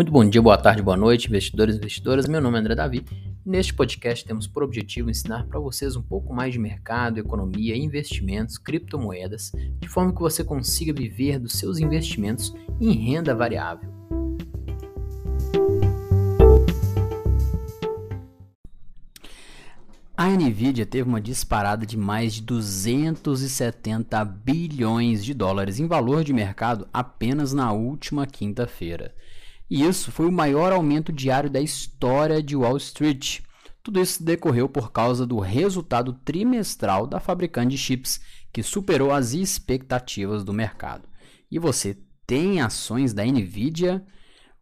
Muito bom dia, boa tarde, boa noite, investidores e investidoras. Meu nome é André Davi. Neste podcast temos por objetivo ensinar para vocês um pouco mais de mercado, economia, investimentos, criptomoedas, de forma que você consiga viver dos seus investimentos em renda variável. A Nvidia teve uma disparada de mais de 270 bilhões de dólares em valor de mercado apenas na última quinta-feira. E isso foi o maior aumento diário da história de Wall Street. Tudo isso decorreu por causa do resultado trimestral da fabricante de chips, que superou as expectativas do mercado. E você tem ações da Nvidia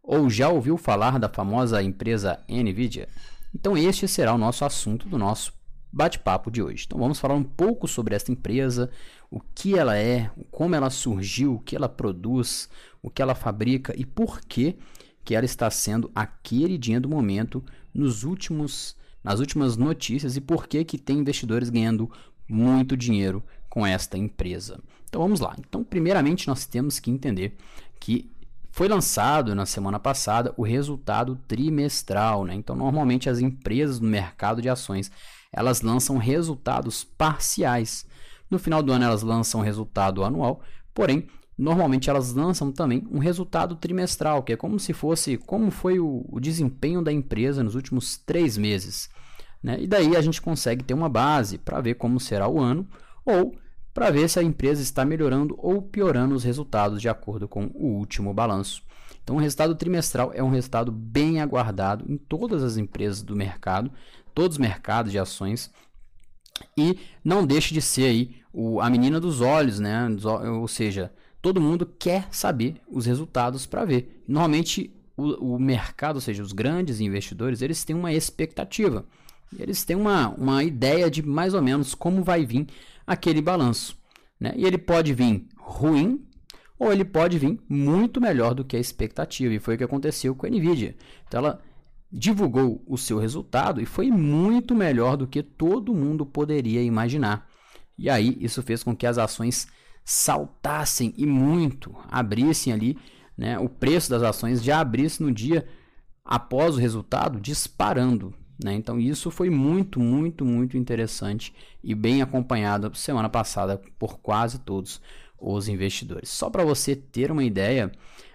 ou já ouviu falar da famosa empresa Nvidia? Então, este será o nosso assunto do nosso bate-papo de hoje. Então, vamos falar um pouco sobre esta empresa, o que ela é, como ela surgiu, o que ela produz, o que ela fabrica e por que, que ela está sendo a queridinha do momento nos últimos, nas últimas notícias e por que, que tem investidores ganhando muito dinheiro com esta empresa. Então, vamos lá. Então, primeiramente, nós temos que entender que foi lançado na semana passada o resultado trimestral, né? Então, normalmente as empresas no mercado de ações, elas lançam resultados parciais. No final do ano elas lançam resultado anual, porém, normalmente elas lançam também um resultado trimestral, que é como se fosse como foi o, o desempenho da empresa nos últimos três meses. Né? E daí a gente consegue ter uma base para ver como será o ano ou para ver se a empresa está melhorando ou piorando os resultados de acordo com o último balanço. Então, o resultado trimestral é um resultado bem aguardado em todas as empresas do mercado, todos os mercados de ações, e não deixe de ser aí o, a menina dos olhos, né? Ou seja, todo mundo quer saber os resultados para ver. Normalmente, o, o mercado, ou seja, os grandes investidores, eles têm uma expectativa. Eles têm uma, uma ideia de mais ou menos como vai vir aquele balanço. Né? E ele pode vir ruim ou ele pode vir muito melhor do que a expectativa. E foi o que aconteceu com a Nvidia. Então ela divulgou o seu resultado e foi muito melhor do que todo mundo poderia imaginar. E aí isso fez com que as ações saltassem e muito, abrissem ali, né, o preço das ações já abrisse no dia após o resultado disparando. Né? Então isso foi muito, muito, muito interessante e bem acompanhado semana passada por quase todos os investidores. Só para você ter uma ideia,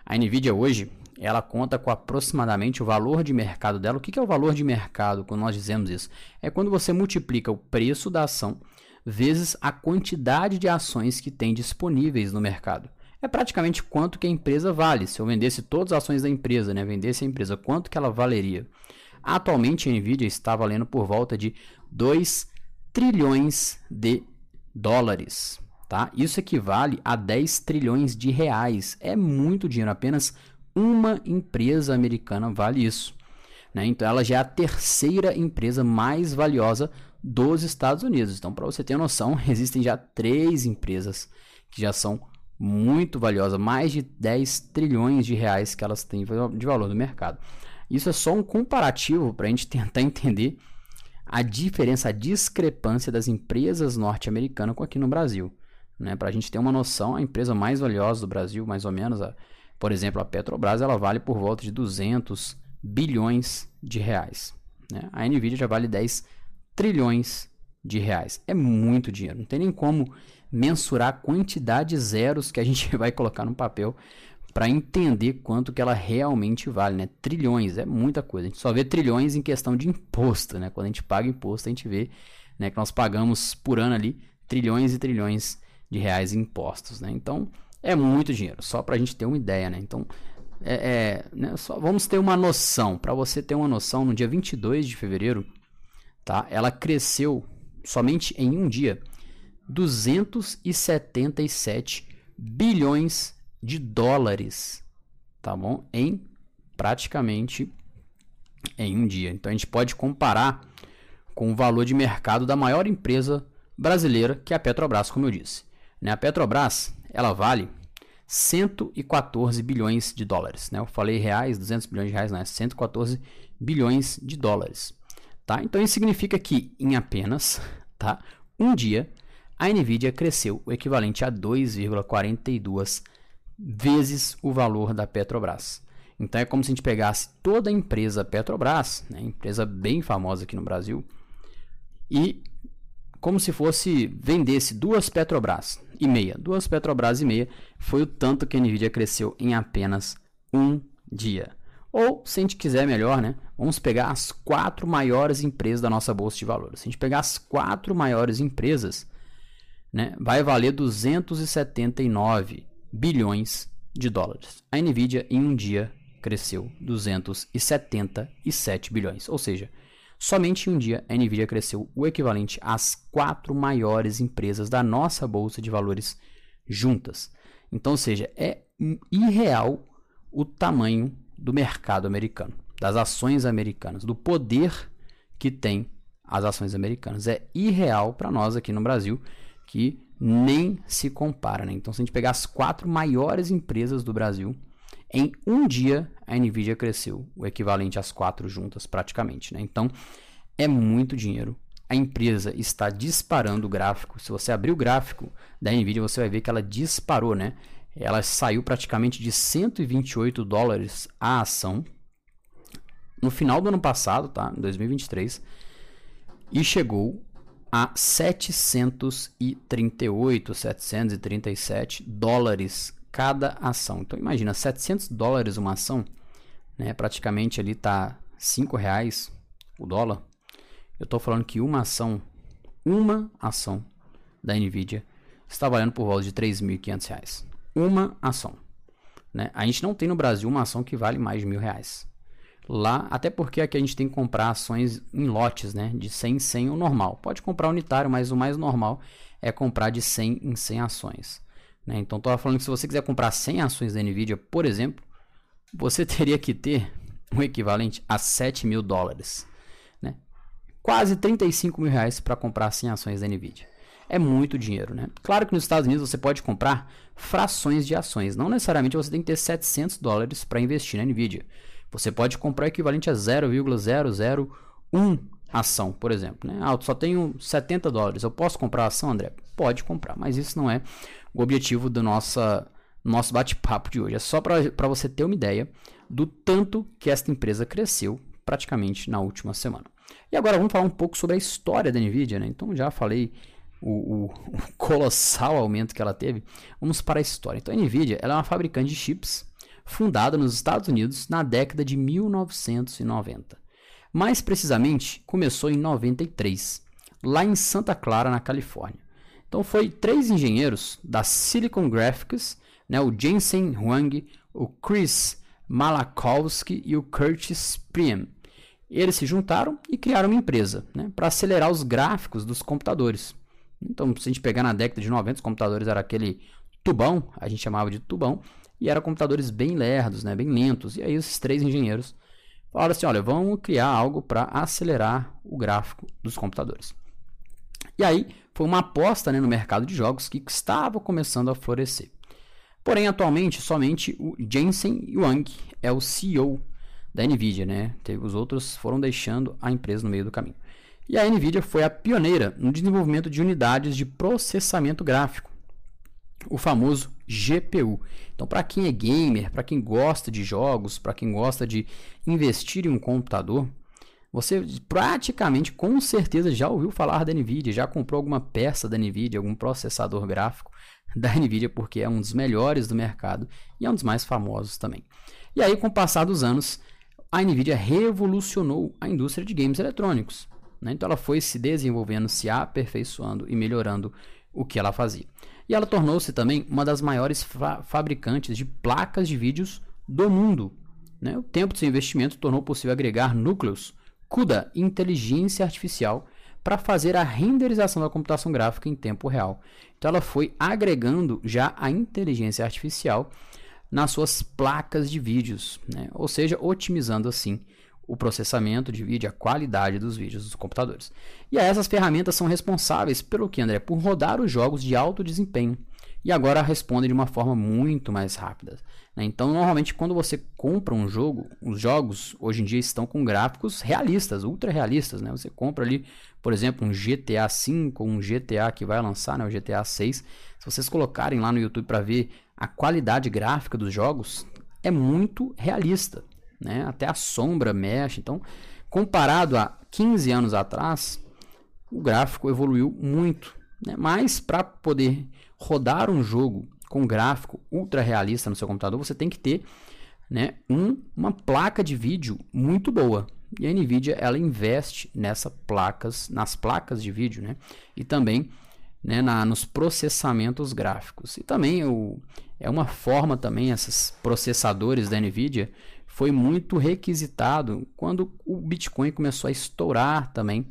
a Nvidia hoje ela conta com aproximadamente o valor de mercado dela. O que é o valor de mercado quando nós dizemos isso? É quando você multiplica o preço da ação vezes a quantidade de ações que tem disponíveis no mercado. É praticamente quanto que a empresa vale. Se eu vendesse todas as ações da empresa, né, vendesse a empresa, quanto que ela valeria? Atualmente a Nvidia está valendo por volta de 2 trilhões de dólares. Tá? Isso equivale a 10 trilhões de reais. É muito dinheiro, apenas uma empresa americana vale isso. Né? Então ela já é a terceira empresa mais valiosa dos Estados Unidos. Então, para você ter noção, existem já três empresas que já são muito valiosas, mais de 10 trilhões de reais que elas têm de valor no mercado. Isso é só um comparativo para a gente tentar entender a diferença, a discrepância das empresas norte-americanas com aqui no Brasil. Né? Para a gente ter uma noção, a empresa mais valiosa do Brasil, mais ou menos, a, por exemplo, a Petrobras, ela vale por volta de 200 bilhões de reais. Né? A Nvidia já vale 10 trilhões de reais. É muito dinheiro. Não tem nem como mensurar a quantidade de zeros que a gente vai colocar no papel para entender quanto que ela realmente vale, né? Trilhões, é muita coisa. A gente só vê trilhões em questão de imposto, né? Quando a gente paga imposto, a gente vê né, que nós pagamos por ano ali trilhões e trilhões de reais em impostos, né? Então, é muito dinheiro, só para a gente ter uma ideia, né? Então, é, é né? só vamos ter uma noção. Para você ter uma noção, no dia 22 de fevereiro, tá? Ela cresceu somente em um dia 277 bilhões de dólares, tá bom? Em praticamente em um dia. Então a gente pode comparar com o valor de mercado da maior empresa brasileira, que é a Petrobras, como eu disse. Né? A Petrobras, ela vale 114 bilhões de dólares. Né? Eu falei reais, 200 bilhões de reais, não é 114 bilhões de dólares. Tá? Então isso significa que em apenas tá, um dia a Nvidia cresceu o equivalente a 2,42 vezes o valor da Petrobras. Então é como se a gente pegasse toda a empresa Petrobras, né, empresa bem famosa aqui no Brasil, e como se fosse vendesse duas Petrobras e meia. Duas Petrobras e meia foi o tanto que a Nvidia cresceu em apenas um dia. Ou, se a gente quiser melhor, né? Vamos pegar as quatro maiores empresas da nossa bolsa de valores. Se a gente pegar as quatro maiores empresas, né, vai valer 279 bilhões de dólares. A Nvidia em um dia cresceu 277 bilhões, ou seja, somente em um dia a Nvidia cresceu o equivalente às quatro maiores empresas da nossa bolsa de valores juntas. Então, ou seja, é irreal o tamanho do mercado americano, das ações americanas, do poder que tem as ações americanas. É irreal para nós aqui no Brasil que nem se compara. Né? Então, se a gente pegar as quatro maiores empresas do Brasil, em um dia, a Nvidia cresceu, o equivalente às quatro juntas, praticamente. Né? Então, é muito dinheiro. A empresa está disparando o gráfico. Se você abrir o gráfico da Nvidia, você vai ver que ela disparou, né? Ela saiu praticamente de 128 dólares a ação no final do ano passado, tá? Em 2023, e chegou a 738, 737 dólares cada ação. Então imagina, 700 dólares uma ação, né? Praticamente ali tá 5 reais o dólar. Eu estou falando que uma ação, uma ação da Nvidia está valendo por volta de 3.500 reais. Uma ação. Né? A gente não tem no Brasil uma ação que vale mais de mil reais. Lá, até porque aqui a gente tem que comprar ações em lotes, né? De 100 em 100 o normal. Pode comprar unitário, mas o mais normal é comprar de 100 em 100 ações. Né? Então, estou falando que se você quiser comprar 100 ações da Nvidia, por exemplo, você teria que ter um equivalente a 7 mil dólares. Né? Quase 35 mil reais para comprar 100 ações da Nvidia. É muito dinheiro, né? Claro que nos Estados Unidos você pode comprar frações de ações. Não necessariamente você tem que ter 700 dólares para investir na Nvidia. Você pode comprar o equivalente a 0,001 ação, por exemplo. Né? Ah, só tenho 70 dólares. Eu posso comprar ação, André? Pode comprar, mas isso não é o objetivo do nossa, nosso bate-papo de hoje. É só para você ter uma ideia do tanto que esta empresa cresceu praticamente na última semana. E agora vamos falar um pouco sobre a história da Nvidia. Né? Então já falei o, o, o, colossal aumento que ela teve. Vamos para a história. Então a Nvidia ela é uma fabricante de chips fundada nos Estados Unidos na década de 1990. Mais precisamente, começou em 93, lá em Santa Clara, na Califórnia. Então foi três engenheiros da Silicon Graphics, né, o Jensen Huang, o Chris Malakowski e o Curtis Priem. Eles se juntaram e criaram uma empresa né, para acelerar os gráficos dos computadores. Então, se a gente pegar na década de 90, os computadores eram aquele tubão, a gente chamava de tubão, e eram computadores bem lerdos, né, bem lentos. E aí esses três engenheiros falaram assim, olha, vamos criar algo para acelerar o gráfico dos computadores. E aí foi uma aposta né, no mercado de jogos que estava começando a florescer. Porém, atualmente, somente o Jensen Huang é o CEO da Nvidia, né? Os outros foram deixando a empresa no meio do caminho. E a Nvidia foi a pioneira no desenvolvimento de unidades de processamento gráfico, o famoso GPU. Então, para quem é gamer, para quem gosta de jogos, para quem gosta de investir em um computador, você praticamente, com certeza, já ouviu falar da NVIDIA, já comprou alguma peça da NVIDIA, algum processador gráfico da NVIDIA, porque é um dos melhores do mercado e é um dos mais famosos também. E aí, com o passar dos anos, a NVIDIA revolucionou a indústria de games eletrônicos. Né? Então, ela foi se desenvolvendo, se aperfeiçoando e melhorando o que ela fazia. E ela tornou-se também uma das maiores fa fabricantes de placas de vídeos do mundo. Né? O tempo de seu investimento tornou possível agregar núcleos CUDA, inteligência artificial, para fazer a renderização da computação gráfica em tempo real. Então ela foi agregando já a inteligência artificial nas suas placas de vídeos, né? ou seja, otimizando assim o processamento de vídeo, a qualidade dos vídeos dos computadores. E essas ferramentas são responsáveis pelo que, André? Por rodar os jogos de alto desempenho. E agora respondem de uma forma muito mais rápida. Né? Então, normalmente, quando você compra um jogo, os jogos hoje em dia estão com gráficos realistas, ultra realistas. Né? Você compra ali, por exemplo, um GTA V um GTA que vai lançar, né? o GTA 6. Se vocês colocarem lá no YouTube para ver a qualidade gráfica dos jogos, é muito realista, né? Até a sombra mexe. Então, comparado a 15 anos atrás, o gráfico evoluiu muito. Né? Mas para poder rodar um jogo com gráfico ultra realista no seu computador, você tem que ter né, um, uma placa de vídeo muito boa. E a Nvidia ela investe nessa placas, nas placas de vídeo, né? E também né, na, nos processamentos gráficos. E também o, é uma forma também esses processadores da Nvidia foi muito requisitado quando o Bitcoin começou a estourar também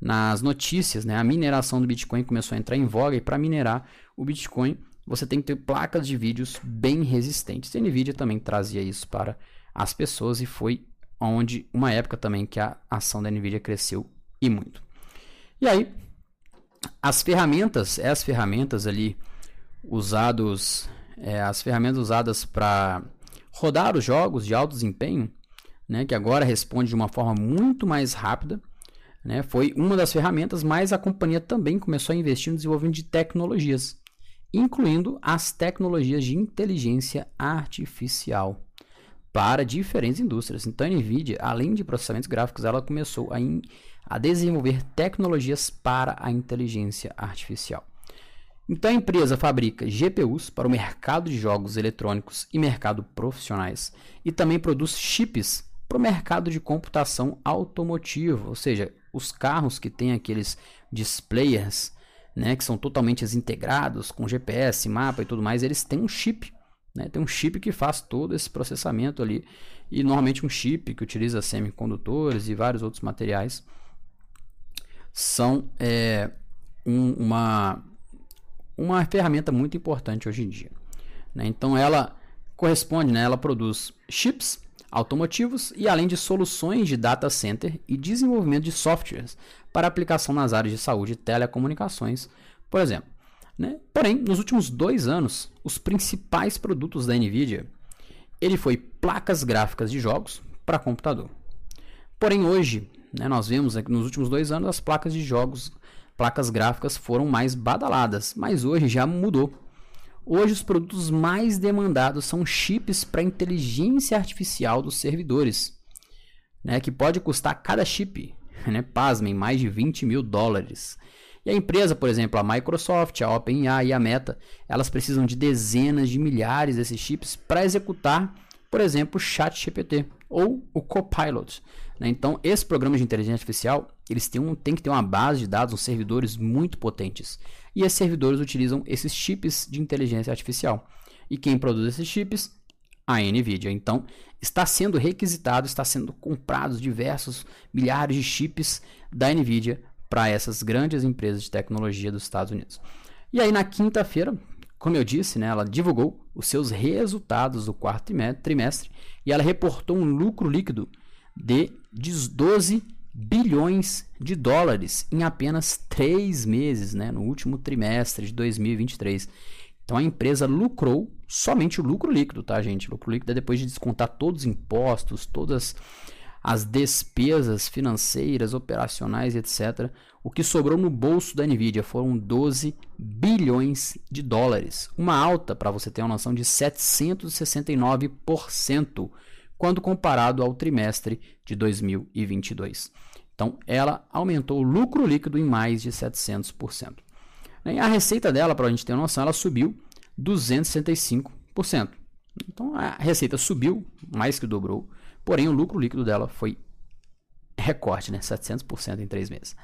nas notícias, né? A mineração do Bitcoin começou a entrar em voga e para minerar o Bitcoin você tem que ter placas de vídeos bem resistentes. A Nvidia também trazia isso para as pessoas e foi onde uma época também que a ação da Nvidia cresceu e muito. E aí as ferramentas, é as ferramentas ali usados, é, as ferramentas usadas para rodar os jogos de alto desempenho, né, que agora responde de uma forma muito mais rápida né? Foi uma das ferramentas, mas a companhia também começou a investir no desenvolvimento de tecnologias, incluindo as tecnologias de inteligência artificial para diferentes indústrias. Então, a NVIDIA, além de processamentos gráficos, ela começou a, in, a desenvolver tecnologias para a inteligência artificial. Então, a empresa fabrica GPUs para o mercado de jogos eletrônicos e mercado profissionais. E também produz chips para o mercado de computação automotivo, ou seja, os carros que têm aqueles displayers, né, que são totalmente integrados com GPS, mapa e tudo mais, eles têm um chip, né, tem um chip que faz todo esse processamento ali. E normalmente um chip que utiliza semicondutores e vários outros materiais são é, um, uma uma ferramenta muito importante hoje em dia. Né? Então ela corresponde, né, ela produz chips automotivos e além de soluções de data center e desenvolvimento de softwares para aplicação nas áreas de saúde e telecomunicações, por exemplo. Né? Porém, nos últimos dois anos, os principais produtos da NVIDIA ele foi placas gráficas de jogos para computador. Porém, hoje, né, nós vemos que nos últimos dois anos as placas de jogos, placas gráficas foram mais badaladas, mas hoje já mudou. Hoje, os produtos mais demandados são chips para inteligência artificial dos servidores, né, que pode custar cada chip, né, pasmem, mais de 20 mil dólares. E a empresa, por exemplo, a Microsoft, a OpenAI e a Meta, elas precisam de dezenas de milhares desses chips para executar, por exemplo, o ChatGPT ou o Copilot. Né? Então, esses programas de inteligência artificial, eles têm, um, têm que ter uma base de dados, uns servidores muito potentes. E esses servidores utilizam esses chips de inteligência artificial. E quem produz esses chips? A NVIDIA. Então, está sendo requisitado, está sendo comprados diversos milhares de chips da NVIDIA para essas grandes empresas de tecnologia dos Estados Unidos. E aí, na quinta-feira, como eu disse, né, ela divulgou os seus resultados do quarto trimestre e ela reportou um lucro líquido de 12 bilhões de dólares em apenas três meses, né, no último trimestre de 2023. Então a empresa lucrou somente o lucro líquido, tá, gente? O lucro líquido é depois de descontar todos os impostos, todas as despesas financeiras, operacionais, etc. O que sobrou no bolso da Nvidia foram 12 bilhões de dólares, uma alta, para você ter uma noção, de 769% quando comparado ao trimestre de 2022. Então, ela aumentou o lucro líquido em mais de 700%. E a receita dela, para a gente ter uma noção, ela subiu 265%. Então, a receita subiu, mais que dobrou, porém o lucro líquido dela foi recorde, né? 700% em três meses,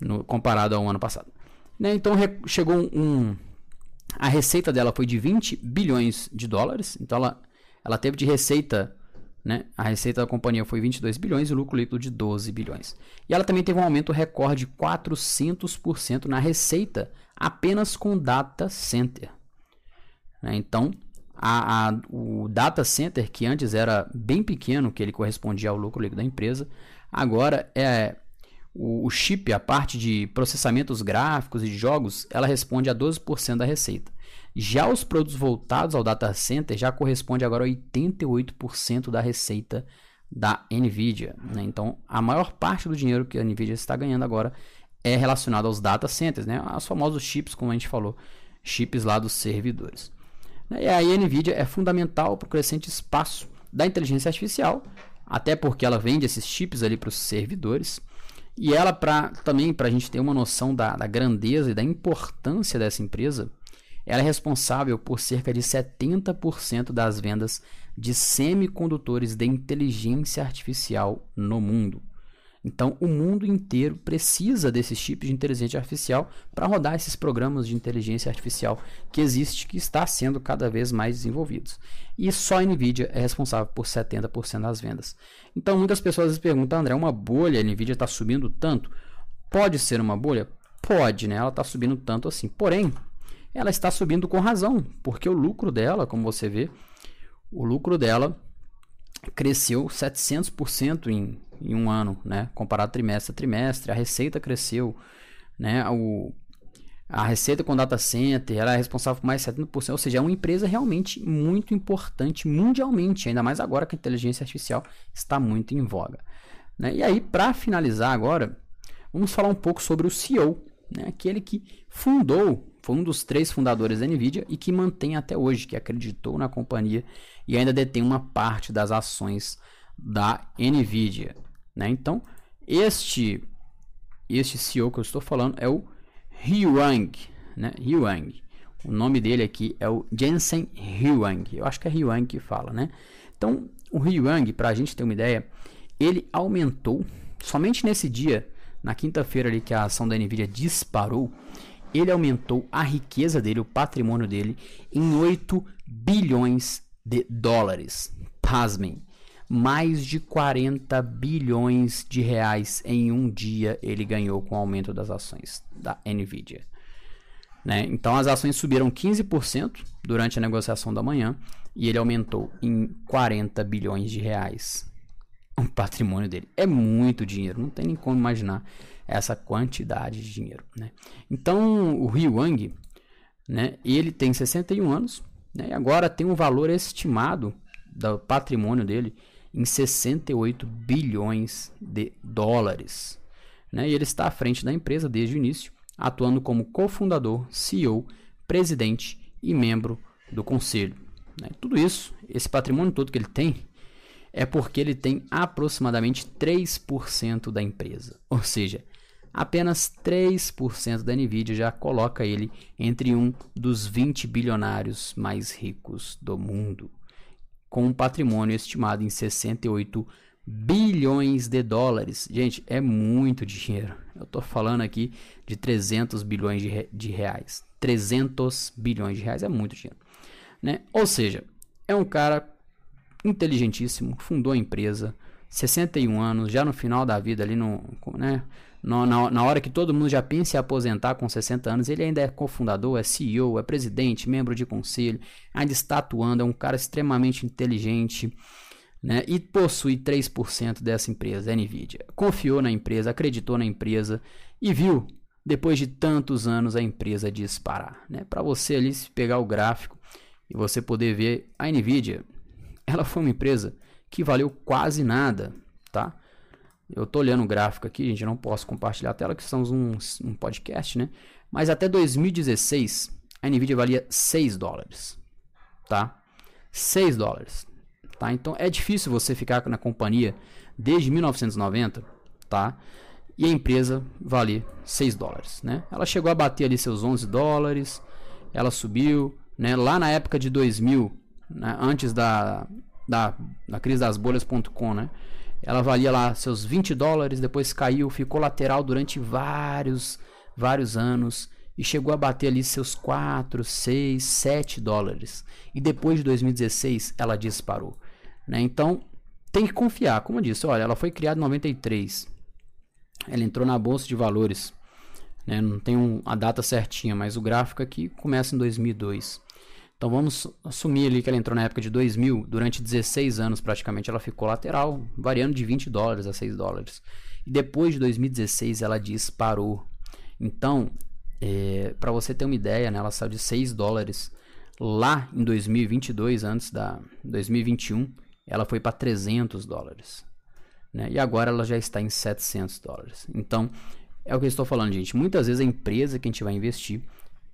no, comparado ao ano passado. Né? Então, chegou um, a receita dela foi de 20 bilhões de dólares, então ela, ela teve de receita né? A receita da companhia foi 22 bilhões e o lucro líquido de 12 bilhões. E ela também teve um aumento recorde de 400% na receita apenas com data center. Né? Então, a, a, o data center, que antes era bem pequeno, que ele correspondia ao lucro líquido da empresa, agora é o, o chip, a parte de processamentos gráficos e de jogos, ela responde a 12% da receita. Já os produtos voltados ao data center já corresponde agora a 88% da receita da Nvidia. Né? Então, a maior parte do dinheiro que a Nvidia está ganhando agora é relacionado aos data centers, né? os famosos chips, como a gente falou, chips lá dos servidores. E a NVIDIA é fundamental para o crescente espaço da inteligência artificial, até porque ela vende esses chips ali para os servidores. E ela, pra, também para a gente ter uma noção da, da grandeza e da importância dessa empresa, ela é responsável por cerca de 70% das vendas de semicondutores de inteligência artificial no mundo. Então, o mundo inteiro precisa desses chips de inteligência artificial para rodar esses programas de inteligência artificial que existe, que está sendo cada vez mais desenvolvidos. E só a Nvidia é responsável por 70% das vendas. Então, muitas pessoas perguntam, André, uma bolha, a Nvidia está subindo tanto? Pode ser uma bolha? Pode, né? Ela está subindo tanto assim. Porém, ela está subindo com razão, porque o lucro dela, como você vê, o lucro dela cresceu 700% em, em um ano, né? Comparado trimestre a trimestre, a receita cresceu, né? O, a receita com data center, ela é responsável por mais 70%, ou seja, é uma empresa realmente muito importante mundialmente, ainda mais agora que a inteligência artificial está muito em voga. Né? E aí, para finalizar agora, vamos falar um pouco sobre o CEO, né? aquele que fundou, foi um dos três fundadores da NVIDIA e que mantém até hoje, que acreditou na companhia e ainda detém uma parte das ações da Nvidia. Né? Então, este, este CEO que eu estou falando é o Huang. Né? Huang. O nome dele aqui é o Jensen Huang. Eu acho que é Huang que fala. Né? Então, o Huang, para a gente ter uma ideia, ele aumentou, somente nesse dia, na quinta-feira ali que a ação da Nvidia disparou, ele aumentou a riqueza dele, o patrimônio dele, em 8 bilhões de dólares. Pasmem, mais de 40 bilhões de reais em um dia ele ganhou com o aumento das ações da Nvidia. Né? Então as ações subiram 15% durante a negociação da manhã e ele aumentou em 40 bilhões de reais o patrimônio dele. É muito dinheiro, não tem nem como imaginar essa quantidade de dinheiro. Né? Então o Rio Wang, né, ele tem 61 anos, né? E agora tem um valor estimado do patrimônio dele em 68 bilhões de dólares. Né? E ele está à frente da empresa desde o início, atuando como cofundador, CEO, presidente e membro do conselho. Né? Tudo isso, esse patrimônio todo que ele tem, é porque ele tem aproximadamente 3% da empresa. Ou seja, apenas 3% da Nvidia já coloca ele entre um dos 20 bilionários mais ricos do mundo, com um patrimônio estimado em 68 bilhões de dólares. Gente, é muito dinheiro. Eu estou falando aqui de 300 bilhões de, re de reais. 300 bilhões de reais é muito dinheiro. Né? Ou seja, é um cara inteligentíssimo, fundou a empresa, 61 anos, já no final da vida ali no, né, no, na, na, hora que todo mundo já pensa em aposentar com 60 anos, ele ainda é cofundador, é CEO, é presidente, membro de conselho, ainda está atuando, é um cara extremamente inteligente né, e possui 3% dessa empresa, a Nvidia. Confiou na empresa, acreditou na empresa e viu, depois de tantos anos, a empresa disparar. Né? Para você ali pegar o gráfico e você poder ver a Nvidia, ela foi uma empresa que valeu quase nada, tá? Eu tô olhando o gráfico aqui, gente, não posso compartilhar a tela, que estamos um, um podcast, né? Mas até 2016, a Nvidia valia 6 dólares, tá? 6 dólares, tá? Então é difícil você ficar na companhia desde 1990, tá? E a empresa valer 6 dólares, né? Ela chegou a bater ali seus 11 dólares, ela subiu, né? Lá na época de 2000, né? antes da, da, da crise das bolhas.com, né? Ela valia lá seus 20 dólares, depois caiu, ficou lateral durante vários, vários anos e chegou a bater ali seus 4, 6, 7 dólares. E depois de 2016 ela disparou. Né? Então tem que confiar. Como eu disse, olha, ela foi criada em 93. Ela entrou na bolsa de valores. Né? Não tem um, a data certinha, mas o gráfico aqui começa em 2002. Então vamos assumir ali que ela entrou na época de 2000, durante 16 anos praticamente ela ficou lateral, variando de 20 dólares a 6 dólares. E depois de 2016 ela disparou. Então, é, para você ter uma ideia, né, ela saiu de 6 dólares lá em 2022, antes da 2021, ela foi para 300 dólares. Né? E agora ela já está em 700 dólares. Então, é o que eu estou falando, gente. Muitas vezes a empresa que a gente vai investir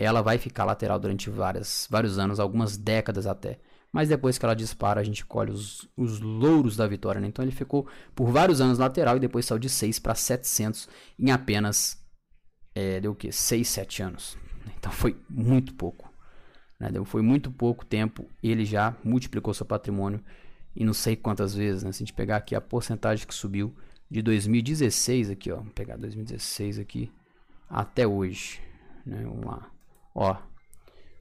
ela vai ficar lateral durante várias, vários anos, algumas décadas até. Mas depois que ela dispara, a gente colhe os, os louros da vitória. Né? Então ele ficou por vários anos lateral e depois saiu de 6 para 700 em apenas é, deu o quê? 6, 7 anos. Então foi muito pouco. Né? Deu, foi muito pouco tempo. Ele já multiplicou seu patrimônio e não sei quantas vezes. Né? Se a gente pegar aqui a porcentagem que subiu de 2016 aqui, ó, vamos pegar 2016 aqui até hoje, né? Vamos lá, ó,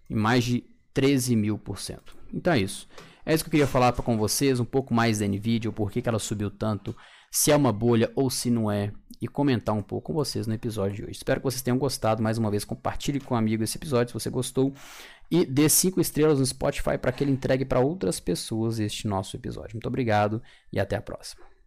em mais de 13 mil por cento. Então é isso. É isso que eu queria falar com vocês, um pouco mais da Nvidia, por que, que ela subiu tanto, se é uma bolha ou se não é, e comentar um pouco com vocês no episódio de hoje. Espero que vocês tenham gostado. Mais uma vez, compartilhe com um amigo esse episódio se você gostou. E dê 5 estrelas no Spotify para que ele entregue para outras pessoas este nosso episódio. Muito obrigado e até a próxima.